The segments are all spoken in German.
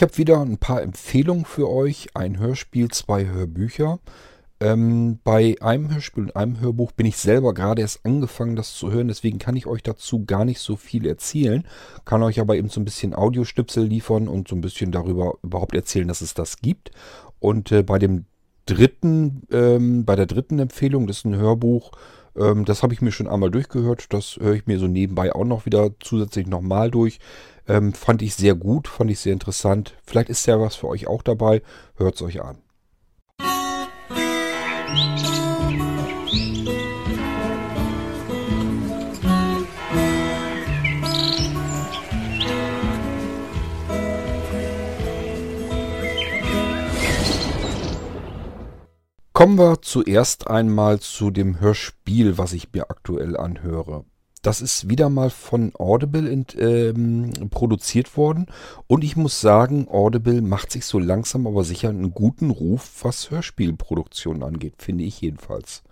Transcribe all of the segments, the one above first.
ich habe wieder ein paar Empfehlungen für euch. Ein Hörspiel, zwei Hörbücher. Ähm, bei einem Hörspiel und einem Hörbuch bin ich selber gerade erst angefangen, das zu hören. Deswegen kann ich euch dazu gar nicht so viel erzählen. Kann euch aber eben so ein bisschen Audiostüpsel liefern und so ein bisschen darüber überhaupt erzählen, dass es das gibt. Und äh, bei dem dritten, ähm, bei der dritten Empfehlung, das ist ein Hörbuch, ähm, das habe ich mir schon einmal durchgehört. Das höre ich mir so nebenbei auch noch wieder zusätzlich nochmal durch. Ähm, fand ich sehr gut, fand ich sehr interessant. Vielleicht ist ja was für euch auch dabei. Hört es euch an. Kommen wir zuerst einmal zu dem Hörspiel, was ich mir aktuell anhöre. Das ist wieder mal von Audible in, ähm, produziert worden. Und ich muss sagen, Audible macht sich so langsam aber sicher einen guten Ruf, was Hörspielproduktion angeht, finde ich jedenfalls.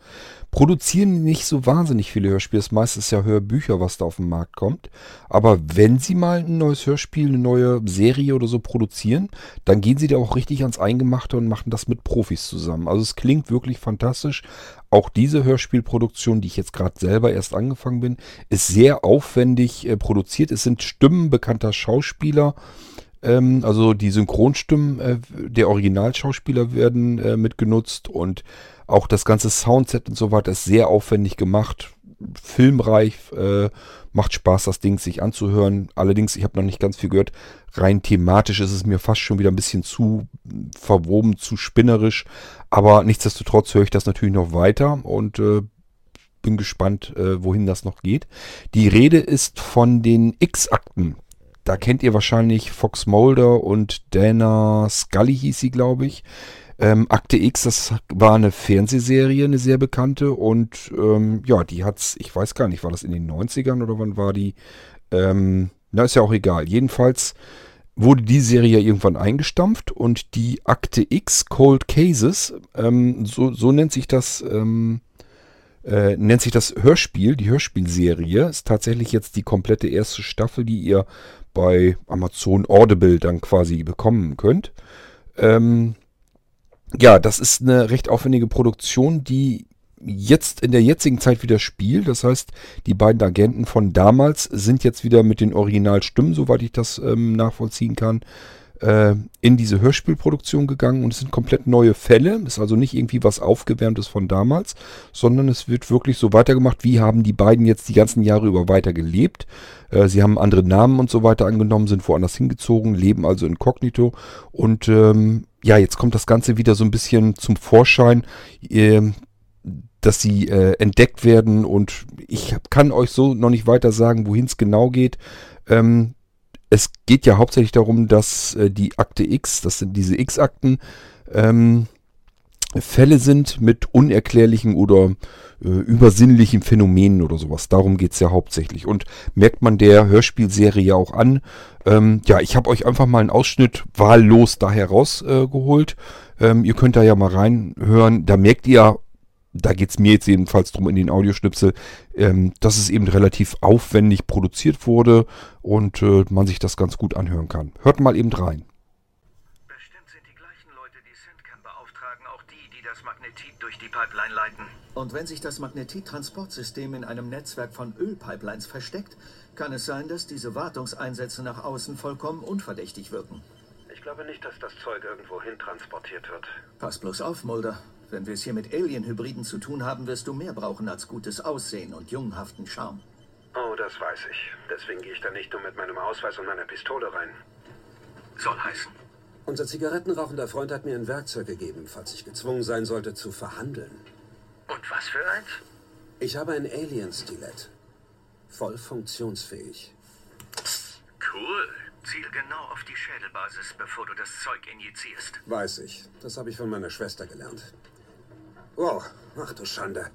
Produzieren nicht so wahnsinnig viele Hörspiele, das meiste ist ja Hörbücher, was da auf den Markt kommt. Aber wenn sie mal ein neues Hörspiel, eine neue Serie oder so produzieren, dann gehen sie da auch richtig ans Eingemachte und machen das mit Profis zusammen. Also es klingt wirklich fantastisch. Auch diese Hörspielproduktion, die ich jetzt gerade selber erst angefangen bin, ist sehr aufwendig äh, produziert. Es sind Stimmen bekannter Schauspieler. Ähm, also die Synchronstimmen äh, der Originalschauspieler werden äh, mitgenutzt und auch das ganze Soundset und so weiter ist sehr aufwendig gemacht. Filmreich, äh, macht Spaß, das Ding sich anzuhören. Allerdings, ich habe noch nicht ganz viel gehört. Rein thematisch ist es mir fast schon wieder ein bisschen zu verwoben, zu spinnerisch. Aber nichtsdestotrotz höre ich das natürlich noch weiter und äh, bin gespannt, äh, wohin das noch geht. Die Rede ist von den X-Akten. Da kennt ihr wahrscheinlich Fox Mulder und Dana Scully hieß sie, glaube ich. Ähm, Akte X, das war eine Fernsehserie, eine sehr bekannte. Und ähm, ja, die hat's, ich weiß gar nicht, war das in den 90ern oder wann war die? Ähm, na, ist ja auch egal. Jedenfalls wurde die Serie irgendwann eingestampft und die Akte X Cold Cases, ähm, so, so nennt sich das, ähm, äh, nennt sich das Hörspiel, die Hörspielserie, ist tatsächlich jetzt die komplette erste Staffel, die ihr bei Amazon Audible dann quasi bekommen könnt. Ähm, ja, das ist eine recht aufwendige Produktion, die jetzt in der jetzigen Zeit wieder spielt. Das heißt, die beiden Agenten von damals sind jetzt wieder mit den Originalstimmen, soweit ich das ähm, nachvollziehen kann, äh, in diese Hörspielproduktion gegangen und es sind komplett neue Fälle. Ist also nicht irgendwie was Aufgewärmtes von damals, sondern es wird wirklich so weitergemacht, wie haben die beiden jetzt die ganzen Jahre über weiter gelebt. Äh, sie haben andere Namen und so weiter angenommen, sind woanders hingezogen, leben also inkognito und ähm, ja, jetzt kommt das Ganze wieder so ein bisschen zum Vorschein, äh, dass sie äh, entdeckt werden und ich kann euch so noch nicht weiter sagen, wohin es genau geht. Ähm, es geht ja hauptsächlich darum, dass äh, die Akte X, das sind diese X-Akten, ähm, Fälle sind mit unerklärlichen oder äh, übersinnlichen Phänomenen oder sowas. Darum geht's ja hauptsächlich. Und merkt man der Hörspielserie ja auch an. Ähm, ja, ich habe euch einfach mal einen Ausschnitt wahllos da herausgeholt. Äh, ähm, ihr könnt da ja mal reinhören. Da merkt ihr, da geht's mir jetzt jedenfalls drum in den Audioschnipsel, ähm, dass es eben relativ aufwendig produziert wurde und äh, man sich das ganz gut anhören kann. Hört mal eben rein. Pipeline leiten. Und wenn sich das Magnetit-Transportsystem in einem Netzwerk von Ölpipelines versteckt, kann es sein, dass diese Wartungseinsätze nach außen vollkommen unverdächtig wirken. Ich glaube nicht, dass das Zeug irgendwo hin transportiert wird. Pass bloß auf, Mulder. Wenn wir es hier mit Alien-Hybriden zu tun haben, wirst du mehr brauchen als gutes Aussehen und junghaften Charme. Oh, das weiß ich. Deswegen gehe ich da nicht nur mit meinem Ausweis und meiner Pistole rein. Soll heißen. Unser zigarettenrauchender Freund hat mir ein Werkzeug gegeben, falls ich gezwungen sein sollte, zu verhandeln. Und was für eins? Ich habe ein Alien-Stilett. Voll funktionsfähig. Cool. Ziel genau auf die Schädelbasis, bevor du das Zeug injizierst. Weiß ich. Das habe ich von meiner Schwester gelernt. Wow, ach du Schande.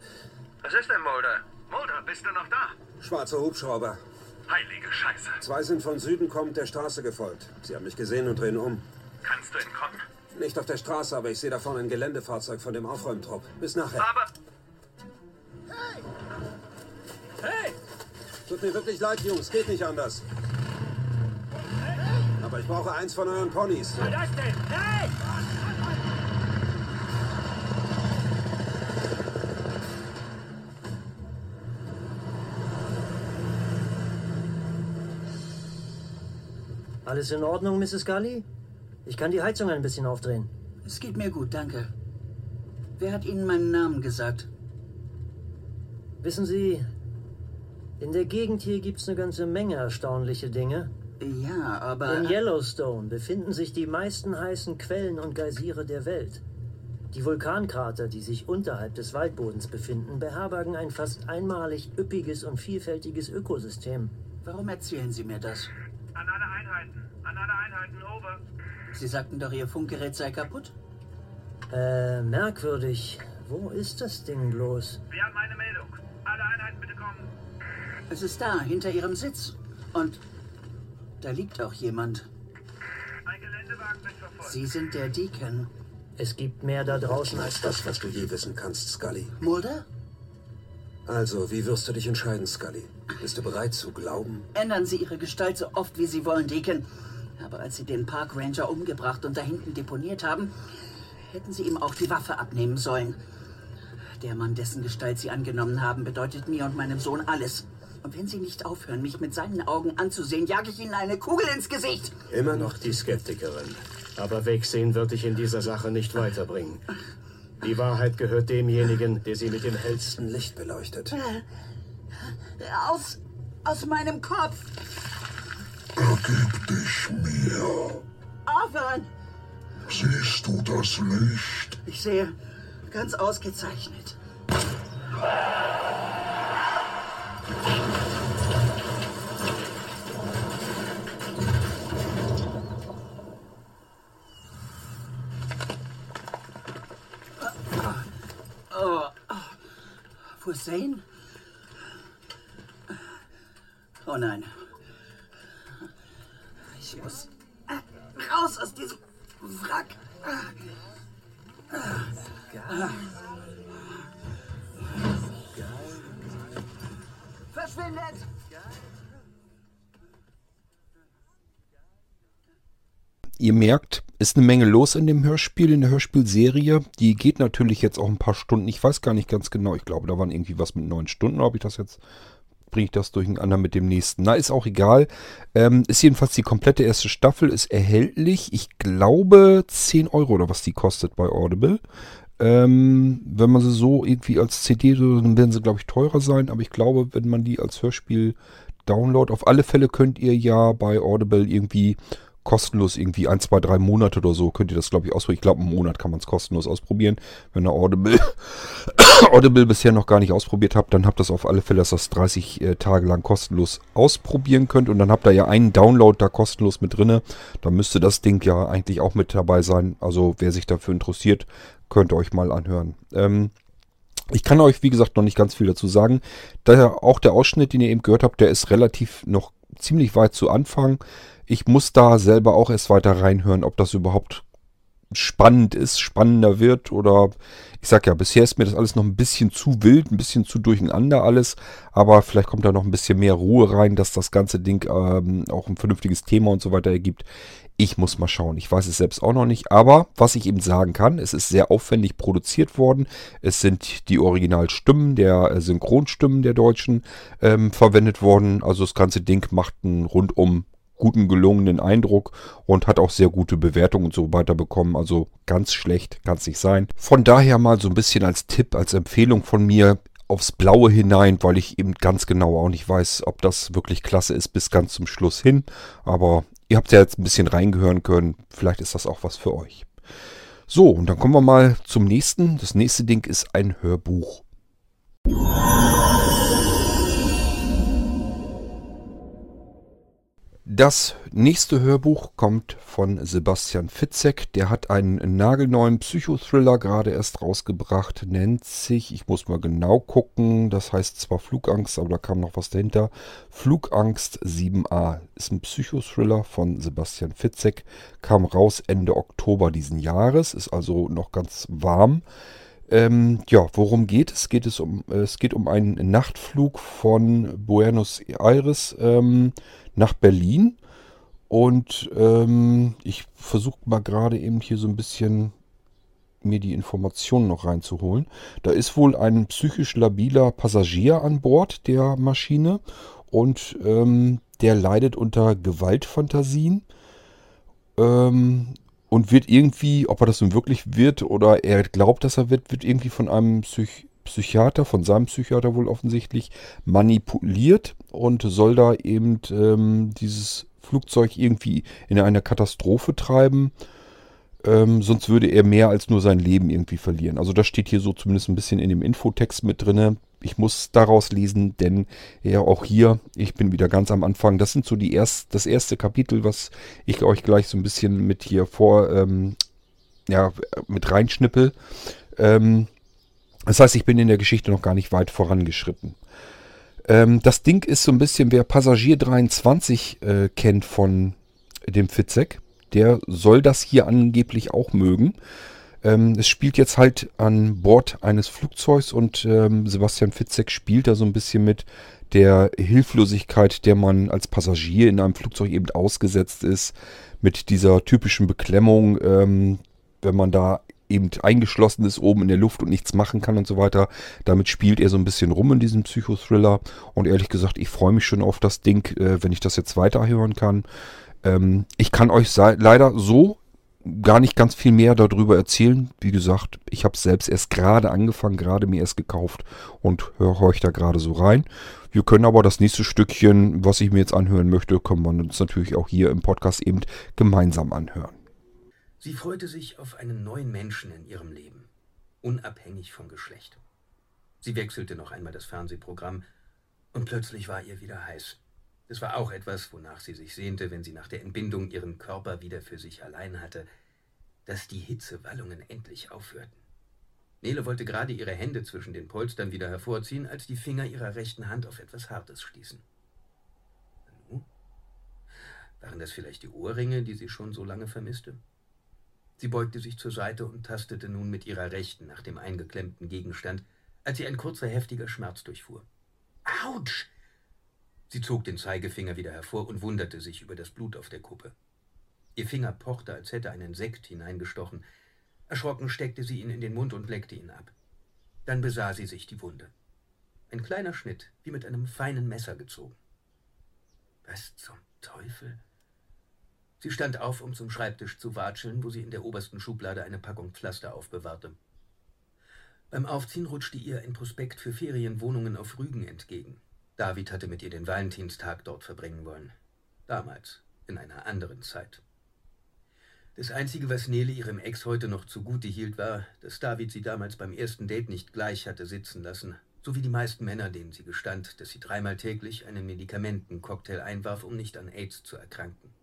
Was ist denn, Mulder? Mulder, bist du noch da? Schwarzer Hubschrauber. Heilige Scheiße. Zwei sind von Süden kommend der Straße gefolgt. Sie haben mich gesehen und drehen um. Kannst du entkommen? Nicht auf der Straße, aber ich sehe da vorne ein Geländefahrzeug von dem Aufräumtrupp. Bis nachher. Aber. Hey! Hey! Tut mir wirklich leid, Jungs. Geht nicht anders. Aber ich brauche eins von euren Ponys. Was das denn? Hey! Alles in Ordnung, Mrs. Gully? Ich kann die Heizung ein bisschen aufdrehen. Es geht mir gut, danke. Wer hat Ihnen meinen Namen gesagt? Wissen Sie, in der Gegend hier gibt's eine ganze Menge erstaunliche Dinge. Ja, aber... In Yellowstone befinden sich die meisten heißen Quellen und Geysire der Welt. Die Vulkankrater, die sich unterhalb des Waldbodens befinden, beherbergen ein fast einmalig üppiges und vielfältiges Ökosystem. Warum erzählen Sie mir das? An alle Einheiten. An alle Einheiten, over. Sie sagten doch, Ihr Funkgerät sei kaputt? Äh, merkwürdig. Wo ist das Ding bloß? Wir haben eine Meldung. Alle Einheiten bitte kommen. Es ist da, hinter Ihrem Sitz. Und da liegt auch jemand. Ein Geländewagen wird verfolgt. Sie sind der Deacon. Es gibt mehr da draußen als das. Das, was du je wissen kannst, Scully. Mulder? Also, wie wirst du dich entscheiden, Scully? Bist du bereit zu glauben? Ändern Sie Ihre Gestalt so oft, wie Sie wollen, Deacon. Aber als Sie den Park Ranger umgebracht und da hinten deponiert haben, hätten Sie ihm auch die Waffe abnehmen sollen. Der Mann, dessen Gestalt Sie angenommen haben, bedeutet mir und meinem Sohn alles. Und wenn Sie nicht aufhören, mich mit seinen Augen anzusehen, jage ich Ihnen eine Kugel ins Gesicht. Immer noch die Skeptikerin. Aber Wegsehen wird dich in dieser Sache nicht weiterbringen. Die Wahrheit gehört demjenigen, der sie mit dem hellsten Licht beleuchtet. Aus, aus meinem Kopf. Ergib dich mir. Aufhören. Siehst du das Licht? Ich sehe ganz ausgezeichnet. Oh, wo ist Zane? Oh nein. Ich muss raus aus diesem Wrack. Verschwindet! Ihr merkt, ist eine Menge los in dem Hörspiel, in der Hörspielserie. Die geht natürlich jetzt auch ein paar Stunden. Ich weiß gar nicht ganz genau. Ich glaube, da waren irgendwie was mit neun Stunden. Ob ich das jetzt bringe ich das durcheinander mit dem nächsten. Na, ist auch egal. Ähm, ist jedenfalls die komplette erste Staffel, ist erhältlich. Ich glaube 10 Euro oder was die kostet bei Audible. Ähm, wenn man sie so irgendwie als CD, dann werden sie, glaube ich, teurer sein. Aber ich glaube, wenn man die als Hörspiel Download, auf alle Fälle könnt ihr ja bei Audible irgendwie kostenlos irgendwie ein, zwei, drei Monate oder so könnt ihr das, glaube ich, ausprobieren. Ich glaube, einen Monat kann man es kostenlos ausprobieren. Wenn ihr Audible, Audible bisher noch gar nicht ausprobiert habt, dann habt ihr auf alle Fälle, dass ihr das 30 äh, Tage lang kostenlos ausprobieren könnt. Und dann habt ihr ja einen Download da kostenlos mit drinne. Da müsste das Ding ja eigentlich auch mit dabei sein. Also wer sich dafür interessiert, könnt ihr euch mal anhören. Ähm, ich kann euch, wie gesagt, noch nicht ganz viel dazu sagen. Daher auch der Ausschnitt, den ihr eben gehört habt, der ist relativ noch ziemlich weit zu Anfang. Ich muss da selber auch erst weiter reinhören, ob das überhaupt spannend ist, spannender wird oder ich sag ja, bisher ist mir das alles noch ein bisschen zu wild, ein bisschen zu durcheinander alles, aber vielleicht kommt da noch ein bisschen mehr Ruhe rein, dass das ganze Ding ähm, auch ein vernünftiges Thema und so weiter ergibt. Ich muss mal schauen. Ich weiß es selbst auch noch nicht. Aber was ich eben sagen kann, es ist sehr aufwendig produziert worden. Es sind die Originalstimmen der äh, Synchronstimmen der Deutschen ähm, verwendet worden. Also das ganze Ding macht einen rundum guten, gelungenen Eindruck und hat auch sehr gute Bewertungen und so weiter bekommen. Also ganz schlecht kann es nicht sein. Von daher mal so ein bisschen als Tipp, als Empfehlung von mir aufs Blaue hinein, weil ich eben ganz genau auch nicht weiß, ob das wirklich klasse ist bis ganz zum Schluss hin. Aber ihr habt ja jetzt ein bisschen reingehören können. Vielleicht ist das auch was für euch. So, und dann kommen wir mal zum nächsten. Das nächste Ding ist ein Hörbuch. Das nächste Hörbuch kommt von Sebastian Fitzek. Der hat einen nagelneuen Psychothriller gerade erst rausgebracht. Nennt sich, ich muss mal genau gucken, das heißt zwar Flugangst, aber da kam noch was dahinter. Flugangst 7a ist ein Psychothriller von Sebastian Fitzek. Kam raus Ende Oktober diesen Jahres, ist also noch ganz warm. Ähm, ja, worum geht es? Geht es um, es geht um einen Nachtflug von Buenos Aires ähm, nach Berlin. Und ähm, ich versuche mal gerade eben hier so ein bisschen mir die Informationen noch reinzuholen. Da ist wohl ein psychisch labiler Passagier an Bord der Maschine und ähm, der leidet unter Gewaltfantasien ähm, und wird irgendwie, ob er das nun wirklich wird oder er glaubt, dass er wird, wird irgendwie von einem Psych Psychiater, von seinem Psychiater wohl offensichtlich, manipuliert und soll da eben ähm, dieses Flugzeug irgendwie in eine Katastrophe treiben. Ähm, sonst würde er mehr als nur sein Leben irgendwie verlieren. Also das steht hier so zumindest ein bisschen in dem Infotext mit drinne. Ich muss daraus lesen, denn ja auch hier, ich bin wieder ganz am Anfang. Das sind so die erst, das erste Kapitel, was ich euch gleich so ein bisschen mit hier vor, ähm, ja, mit reinschnippel. Ähm, das heißt, ich bin in der Geschichte noch gar nicht weit vorangeschritten. Ähm, das Ding ist so ein bisschen, wer Passagier 23 äh, kennt von dem Fitzek, der soll das hier angeblich auch mögen. Ähm, es spielt jetzt halt an Bord eines Flugzeugs und ähm, Sebastian Fitzek spielt da so ein bisschen mit der Hilflosigkeit, der man als Passagier in einem Flugzeug eben ausgesetzt ist, mit dieser typischen Beklemmung, ähm, wenn man da eben eingeschlossen ist oben in der Luft und nichts machen kann und so weiter. Damit spielt er so ein bisschen rum in diesem Psychothriller. Und ehrlich gesagt, ich freue mich schon auf das Ding, äh, wenn ich das jetzt weiterhören kann. Ähm, ich kann euch leider so gar nicht ganz viel mehr darüber erzählen. Wie gesagt, ich habe selbst erst gerade angefangen, gerade mir erst gekauft und höre euch da gerade so rein. Wir können aber das nächste Stückchen, was ich mir jetzt anhören möchte, können wir uns natürlich auch hier im Podcast eben gemeinsam anhören. Sie freute sich auf einen neuen Menschen in ihrem Leben, unabhängig vom Geschlecht. Sie wechselte noch einmal das Fernsehprogramm und plötzlich war ihr wieder heiß. Es war auch etwas, wonach sie sich sehnte, wenn sie nach der Entbindung ihren Körper wieder für sich allein hatte, dass die Hitzewallungen endlich aufhörten. Nele wollte gerade ihre Hände zwischen den Polstern wieder hervorziehen, als die Finger ihrer rechten Hand auf etwas Hartes stießen. Waren das vielleicht die Ohrringe, die sie schon so lange vermisste? Sie beugte sich zur Seite und tastete nun mit ihrer Rechten nach dem eingeklemmten Gegenstand, als sie ein kurzer, heftiger Schmerz durchfuhr. Autsch! Sie zog den Zeigefinger wieder hervor und wunderte sich über das Blut auf der Kuppe. Ihr Finger pochte, als hätte ein Insekt hineingestochen. Erschrocken steckte sie ihn in den Mund und leckte ihn ab. Dann besah sie sich die Wunde. Ein kleiner Schnitt, wie mit einem feinen Messer gezogen. Was zum Teufel? Sie stand auf, um zum Schreibtisch zu watscheln, wo sie in der obersten Schublade eine Packung Pflaster aufbewahrte. Beim Aufziehen rutschte ihr ein Prospekt für Ferienwohnungen auf Rügen entgegen. David hatte mit ihr den Valentinstag dort verbringen wollen. Damals, in einer anderen Zeit. Das Einzige, was Nele ihrem Ex heute noch zugute hielt, war, dass David sie damals beim ersten Date nicht gleich hatte sitzen lassen, so wie die meisten Männer, denen sie gestand, dass sie dreimal täglich einen Medikamentencocktail einwarf, um nicht an AIDS zu erkranken.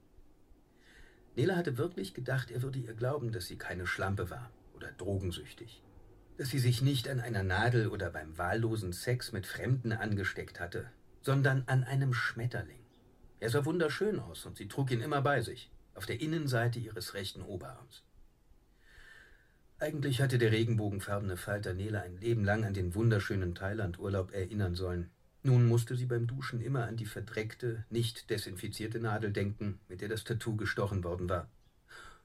Nele hatte wirklich gedacht, er würde ihr glauben, dass sie keine Schlampe war oder drogensüchtig. Dass sie sich nicht an einer Nadel oder beim wahllosen Sex mit Fremden angesteckt hatte, sondern an einem Schmetterling. Er sah wunderschön aus und sie trug ihn immer bei sich, auf der Innenseite ihres rechten Oberarms. Eigentlich hatte der regenbogenfarbene Falter Nele ein Leben lang an den wunderschönen Thailand-Urlaub erinnern sollen, nun musste sie beim Duschen immer an die verdreckte, nicht desinfizierte Nadel denken, mit der das Tattoo gestochen worden war.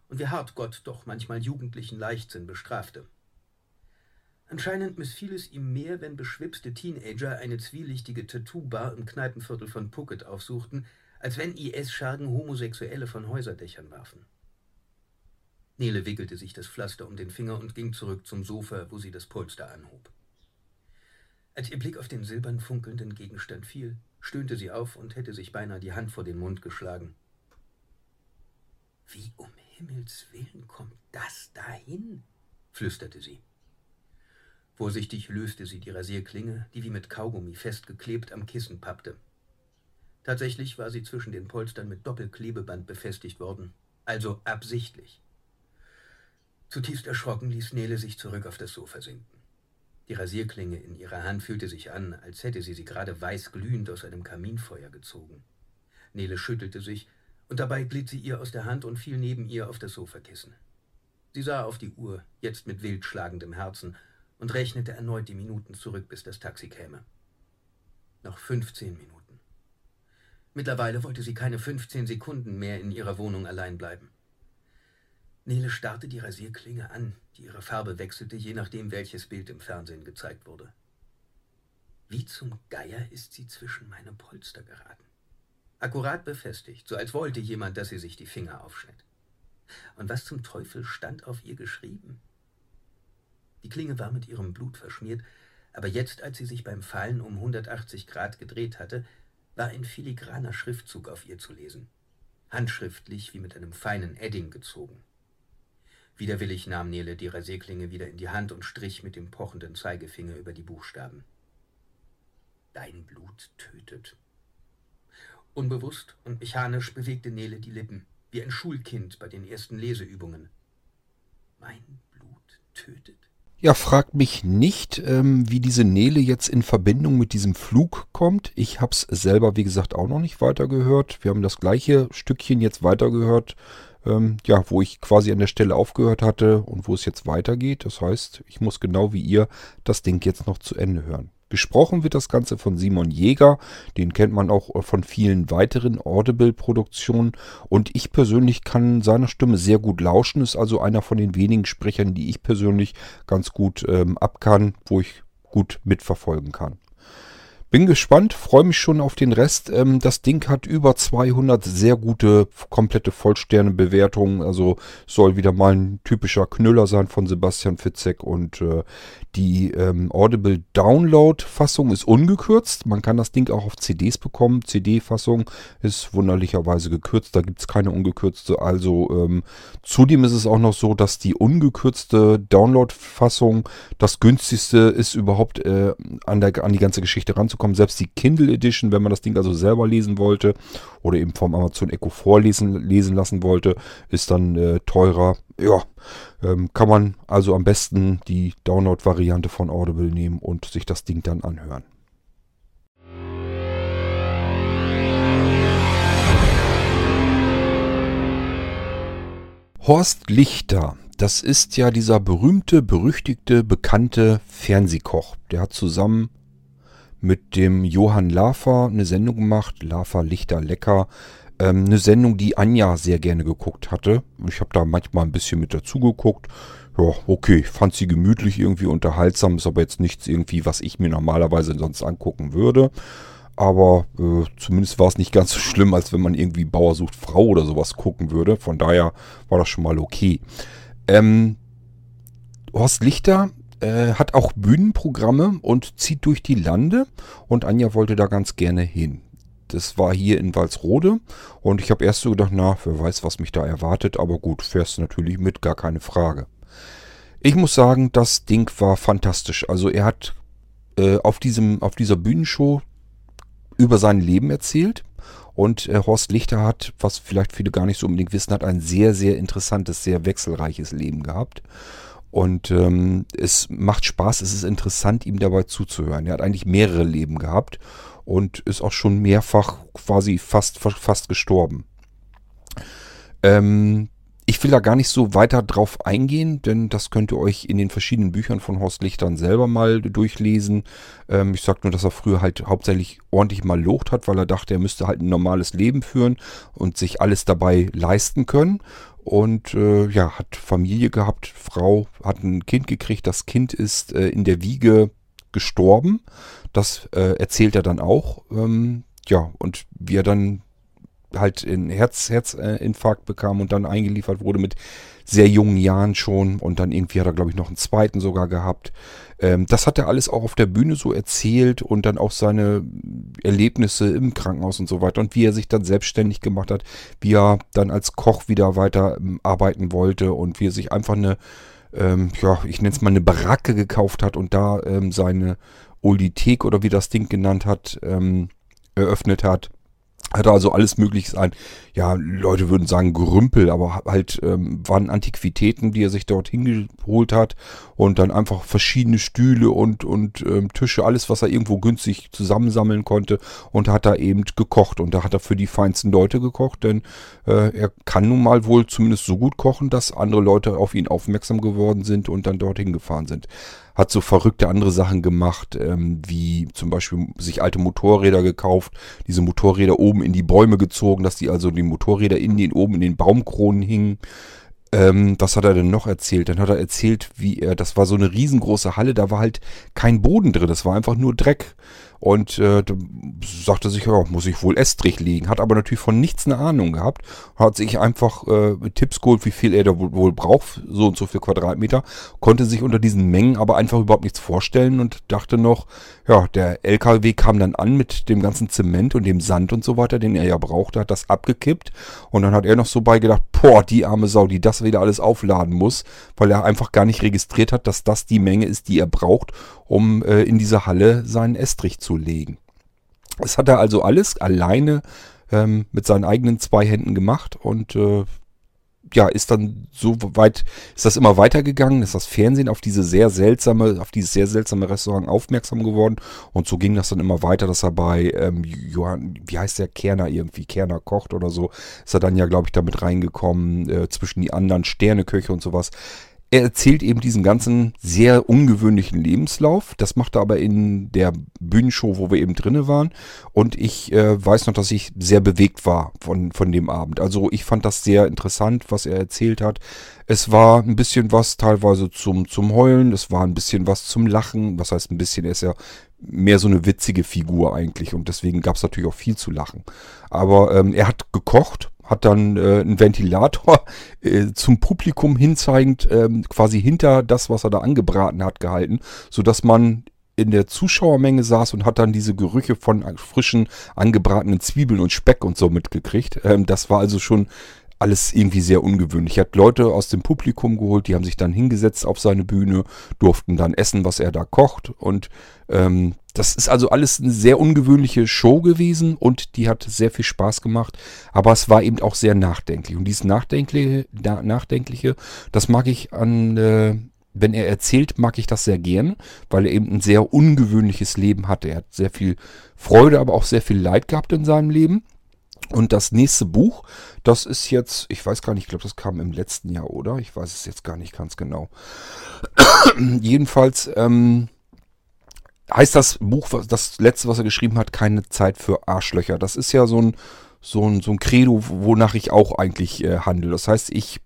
Und wie hart Gott doch manchmal jugendlichen Leichtsinn bestrafte. Anscheinend missfiel es ihm mehr, wenn beschwipste Teenager eine zwielichtige Tattoo-Bar im Kneipenviertel von Phuket aufsuchten, als wenn IS-Schergen Homosexuelle von Häuserdächern warfen. Nele wickelte sich das Pflaster um den Finger und ging zurück zum Sofa, wo sie das Polster anhob. Als ihr Blick auf den silbern funkelnden Gegenstand fiel, stöhnte sie auf und hätte sich beinahe die Hand vor den Mund geschlagen. Wie um Himmels willen kommt das dahin? flüsterte sie. Vorsichtig löste sie die Rasierklinge, die wie mit Kaugummi festgeklebt am Kissen pappte. Tatsächlich war sie zwischen den Polstern mit Doppelklebeband befestigt worden, also absichtlich. Zutiefst erschrocken ließ Nele sich zurück auf das Sofa sinken. Die Rasierklinge in ihrer Hand fühlte sich an, als hätte sie sie gerade weißglühend aus einem Kaminfeuer gezogen. Nele schüttelte sich, und dabei glitt sie ihr aus der Hand und fiel neben ihr auf das Sofakissen. Sie sah auf die Uhr, jetzt mit wild schlagendem Herzen, und rechnete erneut die Minuten zurück, bis das Taxi käme. Noch fünfzehn Minuten. Mittlerweile wollte sie keine 15 Sekunden mehr in ihrer Wohnung allein bleiben. Nele starrte die Rasierklinge an, die ihre Farbe wechselte, je nachdem, welches Bild im Fernsehen gezeigt wurde. Wie zum Geier ist sie zwischen meine Polster geraten. Akkurat befestigt, so als wollte jemand, dass sie sich die Finger aufschnitt. Und was zum Teufel stand auf ihr geschrieben? Die Klinge war mit ihrem Blut verschmiert, aber jetzt, als sie sich beim Fallen um 180 Grad gedreht hatte, war ein filigraner Schriftzug auf ihr zu lesen. Handschriftlich wie mit einem feinen Edding gezogen. Widerwillig nahm Nele die Rasierklinge wieder in die Hand und strich mit dem pochenden Zeigefinger über die Buchstaben. Dein Blut tötet. Unbewusst und mechanisch bewegte Nele die Lippen, wie ein Schulkind bei den ersten Leseübungen. Mein Blut tötet? Ja, fragt mich nicht, ähm, wie diese Nele jetzt in Verbindung mit diesem Flug kommt. Ich habe es selber, wie gesagt, auch noch nicht weitergehört. Wir haben das gleiche Stückchen jetzt weitergehört, ähm, ja, wo ich quasi an der Stelle aufgehört hatte und wo es jetzt weitergeht. Das heißt, ich muss genau wie ihr das Ding jetzt noch zu Ende hören. Gesprochen wird das Ganze von Simon Jäger, den kennt man auch von vielen weiteren Audible-Produktionen und ich persönlich kann seiner Stimme sehr gut lauschen, ist also einer von den wenigen Sprechern, die ich persönlich ganz gut ähm, ab kann, wo ich gut mitverfolgen kann. Bin gespannt, freue mich schon auf den Rest. Ähm, das Ding hat über 200 sehr gute, komplette Vollsterne-Bewertungen. Also soll wieder mal ein typischer Knüller sein von Sebastian Fitzek. Und äh, die ähm, Audible Download-Fassung ist ungekürzt. Man kann das Ding auch auf CDs bekommen. CD-Fassung ist wunderlicherweise gekürzt. Da gibt es keine ungekürzte. Also ähm, zudem ist es auch noch so, dass die ungekürzte Download-Fassung das günstigste ist, überhaupt äh, an, der, an die ganze Geschichte ranzukommen. Selbst die Kindle Edition, wenn man das Ding also selber lesen wollte oder eben vom Amazon Echo vorlesen lesen lassen wollte, ist dann äh, teurer. Ja, ähm, kann man also am besten die Download-Variante von Audible nehmen und sich das Ding dann anhören. Horst Lichter, das ist ja dieser berühmte, berüchtigte, bekannte Fernsehkoch. Der hat zusammen mit dem Johann Lafer eine Sendung gemacht, Lafer Lichter Lecker. Ähm, eine Sendung, die Anja sehr gerne geguckt hatte. Ich habe da manchmal ein bisschen mit dazu geguckt. Ja, okay, fand sie gemütlich, irgendwie unterhaltsam, ist aber jetzt nichts irgendwie, was ich mir normalerweise sonst angucken würde. Aber äh, zumindest war es nicht ganz so schlimm, als wenn man irgendwie Bauer sucht Frau oder sowas gucken würde. Von daher war das schon mal okay. Ähm, Horst Lichter äh, hat auch Bühnenprogramme und zieht durch die Lande. Und Anja wollte da ganz gerne hin. Das war hier in Walsrode und ich habe erst so gedacht, na, wer weiß, was mich da erwartet, aber gut, fährst natürlich mit, gar keine Frage. Ich muss sagen, das Ding war fantastisch. Also er hat äh, auf, diesem, auf dieser Bühnenshow über sein Leben erzählt. Und äh, Horst Lichter hat, was vielleicht viele gar nicht so unbedingt wissen, hat ein sehr, sehr interessantes, sehr wechselreiches Leben gehabt. Und ähm, es macht Spaß, es ist interessant, ihm dabei zuzuhören. Er hat eigentlich mehrere Leben gehabt und ist auch schon mehrfach quasi fast, fast gestorben. Ähm, ich will da gar nicht so weiter drauf eingehen, denn das könnt ihr euch in den verschiedenen Büchern von Horst Lichtern selber mal durchlesen. Ähm, ich sag nur, dass er früher halt hauptsächlich ordentlich mal locht hat, weil er dachte, er müsste halt ein normales Leben führen und sich alles dabei leisten können. Und äh, ja, hat Familie gehabt, Frau, hat ein Kind gekriegt. Das Kind ist äh, in der Wiege gestorben. Das äh, erzählt er dann auch. Ähm, ja, und wie er dann halt einen Herz, Herzinfarkt bekam und dann eingeliefert wurde mit sehr jungen Jahren schon und dann irgendwie hat er, glaube ich, noch einen zweiten sogar gehabt. Ähm, das hat er alles auch auf der Bühne so erzählt und dann auch seine Erlebnisse im Krankenhaus und so weiter und wie er sich dann selbstständig gemacht hat, wie er dann als Koch wieder weiter ähm, arbeiten wollte und wie er sich einfach eine, ähm, ja, ich nenne es mal eine Baracke gekauft hat und da ähm, seine Oldithek oder wie das Ding genannt hat, ähm, eröffnet hat. Hatte also alles mögliche ein, ja, Leute würden sagen Gerümpel, aber halt ähm, waren Antiquitäten, die er sich dort hingeholt hat und dann einfach verschiedene Stühle und, und ähm, Tische, alles, was er irgendwo günstig zusammensammeln konnte und hat da eben gekocht und da hat er für die feinsten Leute gekocht, denn äh, er kann nun mal wohl zumindest so gut kochen, dass andere Leute auf ihn aufmerksam geworden sind und dann dorthin gefahren sind. Hat so verrückte andere Sachen gemacht, ähm, wie zum Beispiel sich alte Motorräder gekauft, diese Motorräder oben in die Bäume gezogen, dass die also die Motorräder in den oben in den Baumkronen hingen. Ähm, was hat er denn noch erzählt? Dann hat er erzählt, wie er, das war so eine riesengroße Halle, da war halt kein Boden drin, das war einfach nur Dreck. Und äh, sagte sich, ja, muss ich wohl Estrich legen. Hat aber natürlich von nichts eine Ahnung gehabt. Hat sich einfach äh, Tipps geholt, wie viel er da wohl, wohl braucht, so und so viel Quadratmeter. Konnte sich unter diesen Mengen aber einfach überhaupt nichts vorstellen und dachte noch, ja, der LKW kam dann an mit dem ganzen Zement und dem Sand und so weiter, den er ja brauchte, hat das abgekippt. Und dann hat er noch so beigedacht, boah, die arme Sau, die das wieder alles aufladen muss, weil er einfach gar nicht registriert hat, dass das die Menge ist, die er braucht, um äh, in diese Halle seinen Estrich zu legen. Das hat er also alles alleine ähm, mit seinen eigenen zwei Händen gemacht und äh, ja, ist dann so weit, ist das immer weitergegangen, ist das Fernsehen auf diese sehr seltsame, auf dieses sehr seltsame Restaurant aufmerksam geworden und so ging das dann immer weiter, dass er bei ähm, Johann, wie heißt der Kerner irgendwie, Kerner kocht oder so, ist er dann ja, glaube ich, damit reingekommen, äh, zwischen die anderen Sterneköche und sowas er erzählt eben diesen ganzen sehr ungewöhnlichen Lebenslauf. Das macht er aber in der Bühnenshow, wo wir eben drinne waren. Und ich äh, weiß noch, dass ich sehr bewegt war von, von dem Abend. Also ich fand das sehr interessant, was er erzählt hat. Es war ein bisschen was teilweise zum, zum Heulen. Es war ein bisschen was zum Lachen. Was heißt ein bisschen? Er ist ja mehr so eine witzige Figur eigentlich. Und deswegen gab es natürlich auch viel zu lachen. Aber ähm, er hat gekocht hat dann äh, einen Ventilator äh, zum Publikum hinzeigend ähm, quasi hinter das, was er da angebraten hat, gehalten, sodass man in der Zuschauermenge saß und hat dann diese Gerüche von frischen angebratenen Zwiebeln und Speck und so mitgekriegt. Ähm, das war also schon alles irgendwie sehr ungewöhnlich. Er hat Leute aus dem Publikum geholt, die haben sich dann hingesetzt auf seine Bühne, durften dann essen, was er da kocht und ähm, das ist also alles eine sehr ungewöhnliche Show gewesen und die hat sehr viel Spaß gemacht. Aber es war eben auch sehr nachdenklich. Und dieses Nachdenkliche, Nachdenkliche das mag ich an, äh, wenn er erzählt, mag ich das sehr gern, weil er eben ein sehr ungewöhnliches Leben hatte. Er hat sehr viel Freude, aber auch sehr viel Leid gehabt in seinem Leben. Und das nächste Buch, das ist jetzt, ich weiß gar nicht, ich glaube, das kam im letzten Jahr, oder? Ich weiß es jetzt gar nicht ganz genau. Jedenfalls, ähm, heißt das Buch, das letzte, was er geschrieben hat, keine Zeit für Arschlöcher. Das ist ja so ein, so ein, so ein Credo, wonach ich auch eigentlich äh, handle. Das heißt, ich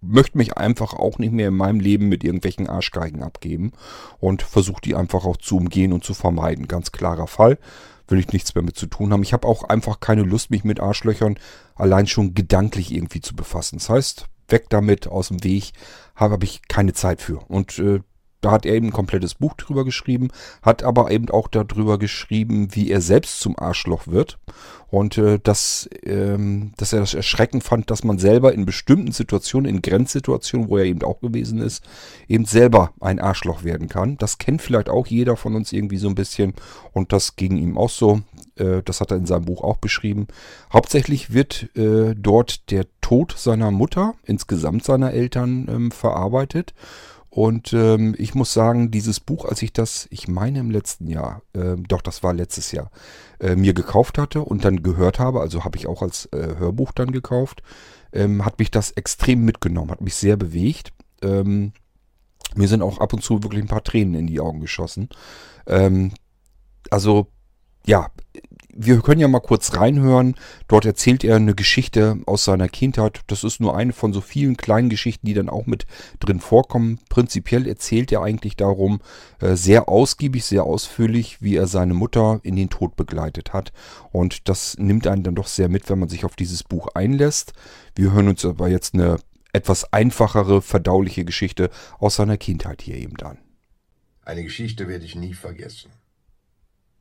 möchte mich einfach auch nicht mehr in meinem Leben mit irgendwelchen Arschgeigen abgeben und versuche die einfach auch zu umgehen und zu vermeiden. Ganz klarer Fall. Will ich nichts mehr mit zu tun haben. Ich habe auch einfach keine Lust, mich mit Arschlöchern allein schon gedanklich irgendwie zu befassen. Das heißt, weg damit, aus dem Weg, habe hab ich keine Zeit für. Und äh, da hat er eben ein komplettes Buch drüber geschrieben, hat aber eben auch darüber geschrieben, wie er selbst zum Arschloch wird. Und äh, dass, ähm, dass er das erschreckend fand, dass man selber in bestimmten Situationen, in Grenzsituationen, wo er eben auch gewesen ist, eben selber ein Arschloch werden kann. Das kennt vielleicht auch jeder von uns irgendwie so ein bisschen. Und das ging ihm auch so. Äh, das hat er in seinem Buch auch beschrieben. Hauptsächlich wird äh, dort der Tod seiner Mutter, insgesamt seiner Eltern, ähm, verarbeitet. Und ähm, ich muss sagen, dieses Buch, als ich das, ich meine im letzten Jahr, äh, doch, das war letztes Jahr, äh, mir gekauft hatte und dann gehört habe, also habe ich auch als äh, Hörbuch dann gekauft, ähm, hat mich das extrem mitgenommen, hat mich sehr bewegt. Ähm, mir sind auch ab und zu wirklich ein paar Tränen in die Augen geschossen. Ähm, also, ja, wir können ja mal kurz reinhören. Dort erzählt er eine Geschichte aus seiner Kindheit. Das ist nur eine von so vielen kleinen Geschichten, die dann auch mit drin vorkommen. Prinzipiell erzählt er eigentlich darum, äh, sehr ausgiebig, sehr ausführlich, wie er seine Mutter in den Tod begleitet hat. Und das nimmt einen dann doch sehr mit, wenn man sich auf dieses Buch einlässt. Wir hören uns aber jetzt eine etwas einfachere, verdauliche Geschichte aus seiner Kindheit hier eben an. Eine Geschichte werde ich nie vergessen.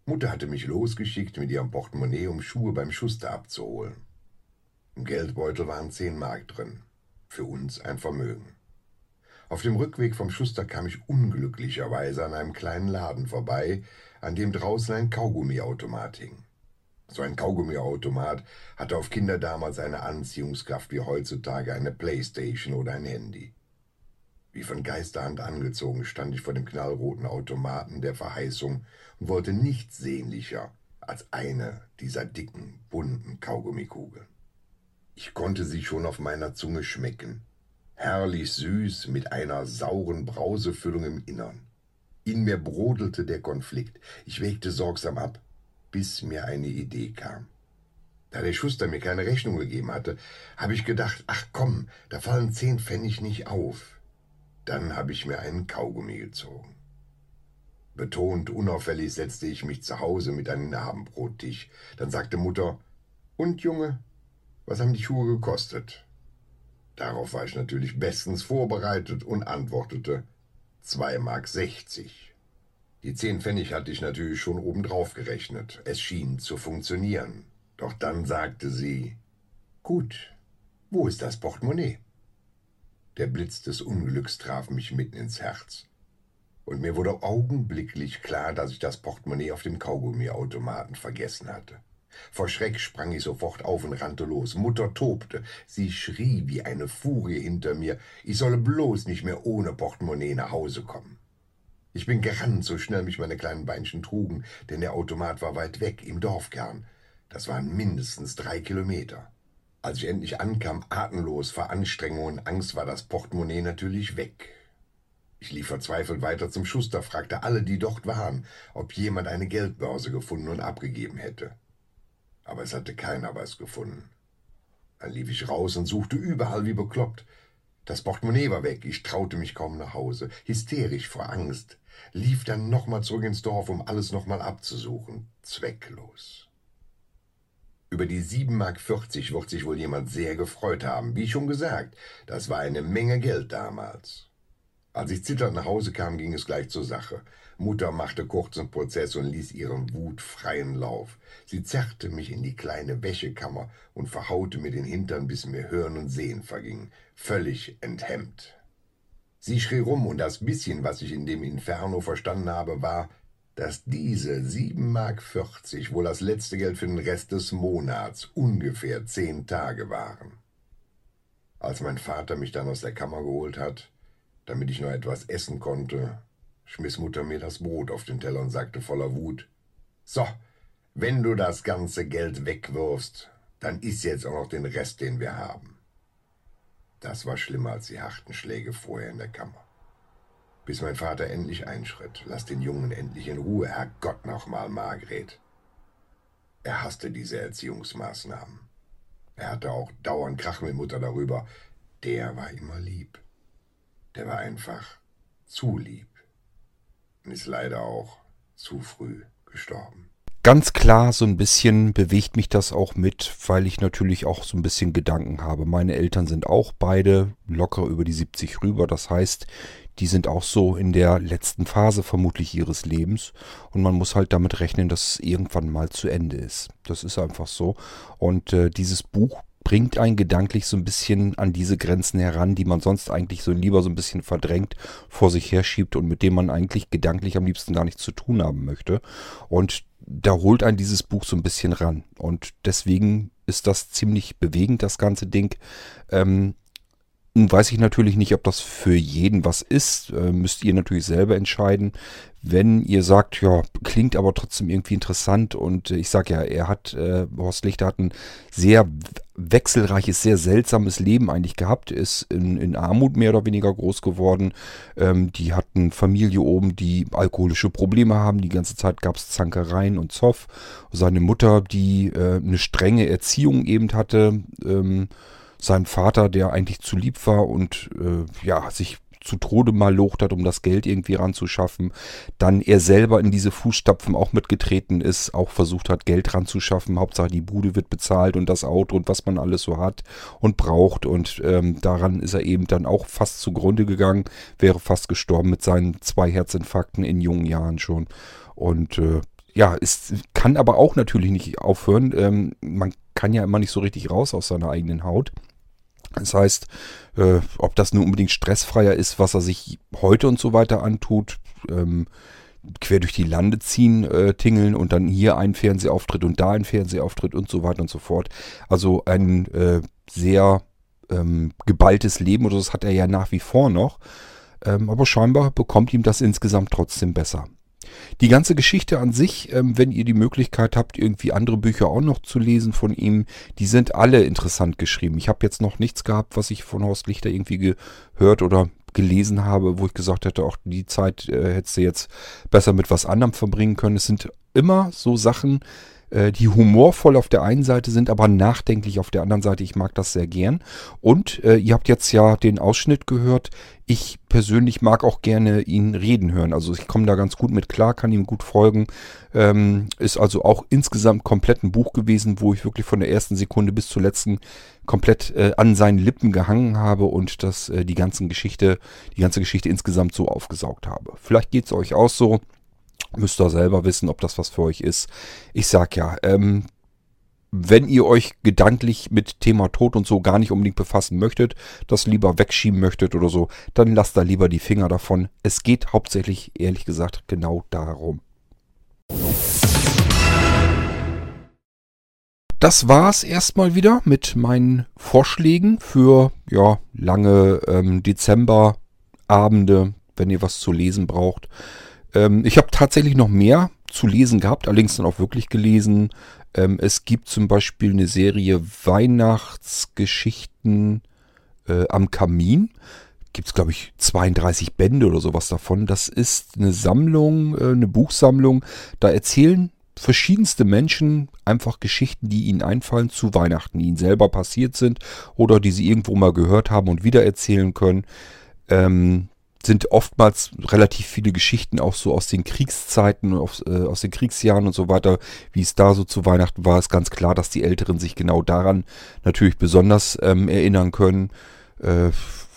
Mutter hatte mich losgeschickt mit ihrem Portemonnaie, um Schuhe beim Schuster abzuholen. Im Geldbeutel waren zehn Mark drin. Für uns ein Vermögen. Auf dem Rückweg vom Schuster kam ich unglücklicherweise an einem kleinen Laden vorbei, an dem draußen ein Kaugummiautomat hing. So ein Kaugummiautomat hatte auf Kinder damals eine Anziehungskraft wie heutzutage eine Playstation oder ein Handy. Wie von Geisterhand angezogen stand ich vor dem knallroten Automaten der Verheißung und wollte nichts sehnlicher als eine dieser dicken, bunten Kaugummikugeln. Ich konnte sie schon auf meiner Zunge schmecken, herrlich süß mit einer sauren Brausefüllung im Innern. In mir brodelte der Konflikt. Ich wägte sorgsam ab, bis mir eine Idee kam. Da der Schuster mir keine Rechnung gegeben hatte, habe ich gedacht, ach komm, da fallen zehn Pfennig nicht auf. Dann habe ich mir einen Kaugummi gezogen. Betont unauffällig setzte ich mich zu Hause mit den Abendbrottisch. Dann sagte Mutter, und Junge, was haben die Schuhe gekostet? Darauf war ich natürlich bestens vorbereitet und antwortete, zwei Mark sechzig. Die zehn Pfennig hatte ich natürlich schon obendrauf gerechnet. Es schien zu funktionieren. Doch dann sagte sie, gut, wo ist das Portemonnaie? Der Blitz des Unglücks traf mich mitten ins Herz. Und mir wurde augenblicklich klar, dass ich das Portemonnaie auf dem Kaugummiautomaten vergessen hatte. Vor Schreck sprang ich sofort auf und rannte los. Mutter tobte. Sie schrie wie eine Furie hinter mir, ich solle bloß nicht mehr ohne Portemonnaie nach Hause kommen. Ich bin gerannt, so schnell mich meine kleinen Beinchen trugen, denn der Automat war weit weg, im Dorfkern. Das waren mindestens drei Kilometer. Als ich endlich ankam, atemlos vor Anstrengung und Angst, war das Portemonnaie natürlich weg. Ich lief verzweifelt weiter zum Schuster, fragte alle, die dort waren, ob jemand eine Geldbörse gefunden und abgegeben hätte. Aber es hatte keiner was gefunden. Dann lief ich raus und suchte überall wie bekloppt. Das Portemonnaie war weg, ich traute mich kaum nach Hause, hysterisch vor Angst, lief dann nochmal zurück ins Dorf, um alles nochmal abzusuchen, zwecklos. Über die 7,40 Mark wird sich wohl jemand sehr gefreut haben. Wie schon gesagt, das war eine Menge Geld damals. Als ich zitternd nach Hause kam, ging es gleich zur Sache. Mutter machte kurzen Prozess und ließ ihren Wut freien Lauf. Sie zerrte mich in die kleine Wäschekammer und verhaute mir den Hintern, bis mir Hören und Sehen verging, völlig enthemmt. Sie schrie rum, und das bisschen, was ich in dem Inferno verstanden habe, war, dass diese 7,40 Mark wohl das letzte Geld für den Rest des Monats, ungefähr zehn Tage waren. Als mein Vater mich dann aus der Kammer geholt hat, damit ich noch etwas essen konnte, schmiss Mutter mir das Brot auf den Teller und sagte voller Wut, So, wenn du das ganze Geld wegwirfst, dann iss jetzt auch noch den Rest, den wir haben. Das war schlimmer als die harten Schläge vorher in der Kammer bis mein Vater endlich einschritt. Lass den Jungen endlich in Ruhe, Herrgott nochmal, Margret. Er hasste diese Erziehungsmaßnahmen. Er hatte auch dauernd Krach mit Mutter darüber. Der war immer lieb. Der war einfach zu lieb. Und ist leider auch zu früh gestorben ganz klar, so ein bisschen bewegt mich das auch mit, weil ich natürlich auch so ein bisschen Gedanken habe. Meine Eltern sind auch beide locker über die 70 rüber. Das heißt, die sind auch so in der letzten Phase vermutlich ihres Lebens und man muss halt damit rechnen, dass es irgendwann mal zu Ende ist. Das ist einfach so. Und äh, dieses Buch bringt einen gedanklich so ein bisschen an diese Grenzen heran, die man sonst eigentlich so lieber so ein bisschen verdrängt, vor sich herschiebt und mit dem man eigentlich gedanklich am liebsten gar nichts zu tun haben möchte. Und da holt ein dieses Buch so ein bisschen ran. Und deswegen ist das ziemlich bewegend, das ganze Ding. Ähm, weiß ich natürlich nicht, ob das für jeden was ist. Äh, müsst ihr natürlich selber entscheiden. Wenn ihr sagt, ja, klingt aber trotzdem irgendwie interessant und ich sage ja, er hat, äh, Horst Lichter hat ein sehr wechselreiches, sehr seltsames Leben eigentlich gehabt, ist in, in Armut mehr oder weniger groß geworden. Ähm, die hatten Familie oben, die alkoholische Probleme haben. Die ganze Zeit gab es Zankereien und Zoff. Seine Mutter, die äh, eine strenge Erziehung eben hatte. Ähm, sein Vater, der eigentlich zu lieb war und äh, ja, sich zu Tode mal locht hat, um das Geld irgendwie ranzuschaffen. Dann er selber in diese Fußstapfen auch mitgetreten ist, auch versucht hat, Geld ranzuschaffen. Hauptsache die Bude wird bezahlt und das Auto und was man alles so hat und braucht. Und ähm, daran ist er eben dann auch fast zugrunde gegangen, wäre fast gestorben mit seinen zwei Herzinfarkten in jungen Jahren schon. Und äh, ja, es kann aber auch natürlich nicht aufhören. Ähm, man kann ja immer nicht so richtig raus aus seiner eigenen Haut. Das heißt, äh, ob das nur unbedingt stressfreier ist, was er sich heute und so weiter antut, ähm, quer durch die Lande ziehen, äh, tingeln und dann hier ein Fernsehauftritt und da ein Fernsehauftritt und so weiter und so fort. Also ein äh, sehr ähm, geballtes Leben oder das hat er ja nach wie vor noch. Ähm, aber scheinbar bekommt ihm das insgesamt trotzdem besser. Die ganze Geschichte an sich, ähm, wenn ihr die Möglichkeit habt, irgendwie andere Bücher auch noch zu lesen von ihm, die sind alle interessant geschrieben. Ich habe jetzt noch nichts gehabt, was ich von Horst Lichter irgendwie gehört oder gelesen habe, wo ich gesagt hätte, auch die Zeit äh, hättest du jetzt besser mit was anderem verbringen können. Es sind immer so Sachen, die humorvoll auf der einen Seite sind, aber nachdenklich auf der anderen Seite. Ich mag das sehr gern. Und äh, ihr habt jetzt ja den Ausschnitt gehört. Ich persönlich mag auch gerne ihn reden hören. Also ich komme da ganz gut mit klar, kann ihm gut folgen. Ähm, ist also auch insgesamt komplett ein Buch gewesen, wo ich wirklich von der ersten Sekunde bis zur letzten komplett äh, an seinen Lippen gehangen habe und das äh, die ganzen Geschichte, die ganze Geschichte insgesamt so aufgesaugt habe. Vielleicht geht es euch auch so. Müsst ihr selber wissen, ob das was für euch ist. Ich sag ja, ähm, wenn ihr euch gedanklich mit Thema Tod und so gar nicht unbedingt befassen möchtet, das lieber wegschieben möchtet oder so, dann lasst da lieber die Finger davon. Es geht hauptsächlich, ehrlich gesagt, genau darum. Das war's erstmal wieder mit meinen Vorschlägen für ja, lange ähm, Dezemberabende, wenn ihr was zu lesen braucht. Ähm, ich habe tatsächlich noch mehr zu lesen gehabt, allerdings dann auch wirklich gelesen. Ähm, es gibt zum Beispiel eine Serie Weihnachtsgeschichten äh, am Kamin. Gibt es, glaube ich, 32 Bände oder sowas davon. Das ist eine Sammlung, äh, eine Buchsammlung. Da erzählen verschiedenste Menschen einfach Geschichten, die ihnen einfallen zu Weihnachten, die ihnen selber passiert sind oder die sie irgendwo mal gehört haben und wieder erzählen können. Ähm, sind oftmals relativ viele Geschichten auch so aus den Kriegszeiten, aus, äh, aus den Kriegsjahren und so weiter, wie es da so zu Weihnachten war, ist ganz klar, dass die Älteren sich genau daran natürlich besonders ähm, erinnern können. Äh,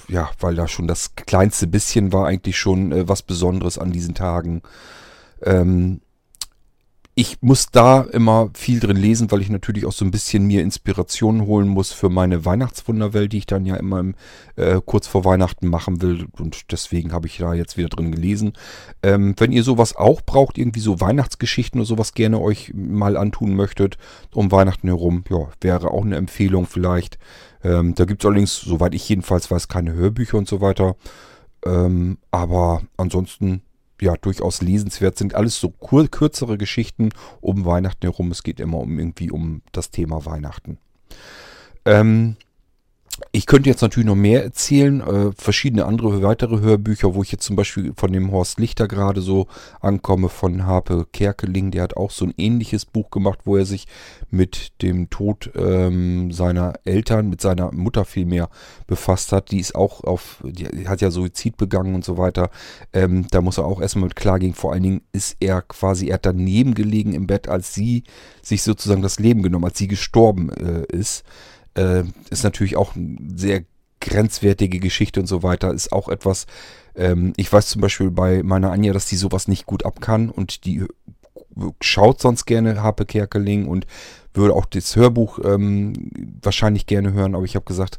ja, weil da schon das kleinste bisschen war eigentlich schon äh, was Besonderes an diesen Tagen. Ähm, ich muss da immer viel drin lesen, weil ich natürlich auch so ein bisschen mir Inspirationen holen muss für meine Weihnachtswunderwelt, die ich dann ja immer im, äh, kurz vor Weihnachten machen will. Und deswegen habe ich da jetzt wieder drin gelesen. Ähm, wenn ihr sowas auch braucht, irgendwie so Weihnachtsgeschichten oder sowas gerne euch mal antun möchtet, um Weihnachten herum, ja, wäre auch eine Empfehlung vielleicht. Ähm, da gibt es allerdings, soweit ich jedenfalls weiß, keine Hörbücher und so weiter. Ähm, aber ansonsten ja durchaus lesenswert sind. Alles so kur kürzere Geschichten um Weihnachten herum. Es geht immer um irgendwie um das Thema Weihnachten. Ähm, ich könnte jetzt natürlich noch mehr erzählen, äh, verschiedene andere weitere Hörbücher, wo ich jetzt zum Beispiel von dem Horst Lichter gerade so ankomme, von Harpe Kerkeling, der hat auch so ein ähnliches Buch gemacht, wo er sich mit dem Tod ähm, seiner Eltern, mit seiner Mutter vielmehr befasst hat. Die ist auch auf, die hat ja Suizid begangen und so weiter. Ähm, da muss er auch erstmal mit klar gehen. Vor allen Dingen ist er quasi, er hat daneben gelegen im Bett, als sie sich sozusagen das Leben genommen, als sie gestorben äh, ist. Äh, ist natürlich auch eine sehr grenzwertige Geschichte und so weiter. Ist auch etwas, ähm, ich weiß zum Beispiel bei meiner Anja, dass die sowas nicht gut ab kann und die schaut sonst gerne Harpe Kerkeling und würde auch das Hörbuch ähm, wahrscheinlich gerne hören, aber ich habe gesagt,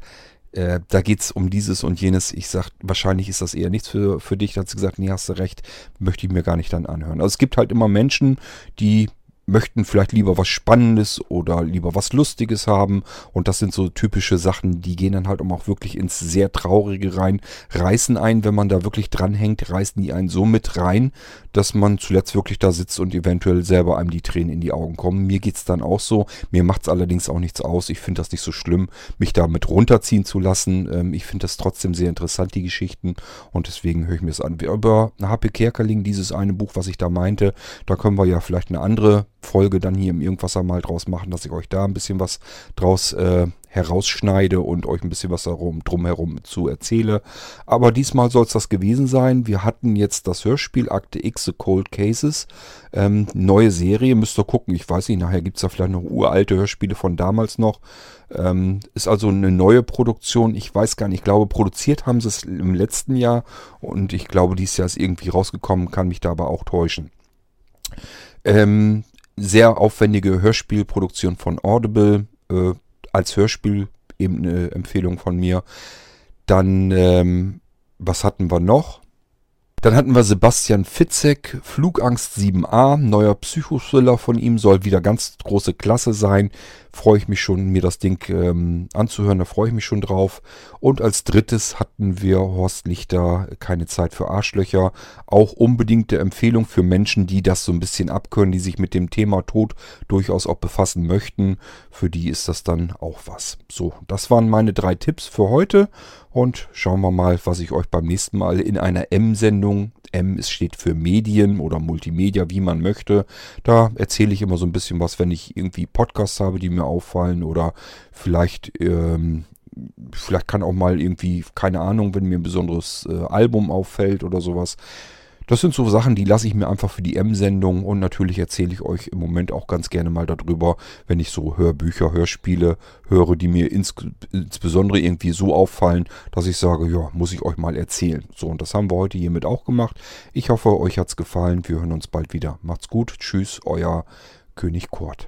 äh, da es um dieses und jenes. Ich sag, wahrscheinlich ist das eher nichts für, für dich. Da hat sie gesagt, nee, hast du recht, möchte ich mir gar nicht dann anhören. Also es gibt halt immer Menschen, die möchten vielleicht lieber was Spannendes oder lieber was Lustiges haben. Und das sind so typische Sachen, die gehen dann halt auch wirklich ins sehr Traurige rein, reißen einen, wenn man da wirklich dranhängt, reißen die einen so mit rein, dass man zuletzt wirklich da sitzt und eventuell selber einem die Tränen in die Augen kommen. Mir geht es dann auch so. Mir macht es allerdings auch nichts aus. Ich finde das nicht so schlimm, mich da mit runterziehen zu lassen. Ähm, ich finde das trotzdem sehr interessant, die Geschichten. Und deswegen höre ich mir es an. Über HP Kerkerling, dieses eine Buch, was ich da meinte, da können wir ja vielleicht eine andere Folge dann hier im Irgendwasser mal draus machen, dass ich euch da ein bisschen was draus äh, herausschneide und euch ein bisschen was darum, drumherum zu erzähle. Aber diesmal soll es das gewesen sein. Wir hatten jetzt das Hörspiel Akte X The Cold Cases. Ähm, neue Serie, müsst ihr gucken. Ich weiß nicht, nachher gibt es da vielleicht noch uralte Hörspiele von damals noch. Ähm, ist also eine neue Produktion. Ich weiß gar nicht, ich glaube, produziert haben sie es im letzten Jahr und ich glaube, dieses Jahr ist irgendwie rausgekommen, kann mich da aber auch täuschen. Ähm, sehr aufwendige Hörspielproduktion von Audible. Äh, als Hörspiel eben eine Empfehlung von mir. Dann, ähm, was hatten wir noch? Dann hatten wir Sebastian Fitzek, Flugangst 7a, neuer Psychothriller von ihm, soll wieder ganz große Klasse sein. Freue ich mich schon, mir das Ding ähm, anzuhören. Da freue ich mich schon drauf. Und als drittes hatten wir Horst Lichter, keine Zeit für Arschlöcher. Auch unbedingte Empfehlung für Menschen, die das so ein bisschen abkönnen, die sich mit dem Thema Tod durchaus auch befassen möchten. Für die ist das dann auch was. So, das waren meine drei Tipps für heute. Und schauen wir mal, was ich euch beim nächsten Mal in einer M-Sendung M es steht für Medien oder Multimedia, wie man möchte. Da erzähle ich immer so ein bisschen was, wenn ich irgendwie Podcasts habe, die mir auffallen oder vielleicht, ähm, vielleicht kann auch mal irgendwie, keine Ahnung, wenn mir ein besonderes äh, Album auffällt oder sowas. Das sind so Sachen, die lasse ich mir einfach für die M-Sendung und natürlich erzähle ich euch im Moment auch ganz gerne mal darüber, wenn ich so Hörbücher, Hörspiele höre, die mir ins, insbesondere irgendwie so auffallen, dass ich sage, ja, muss ich euch mal erzählen. So, und das haben wir heute hiermit auch gemacht. Ich hoffe, euch hat es gefallen. Wir hören uns bald wieder. Macht's gut. Tschüss, euer König Kurt.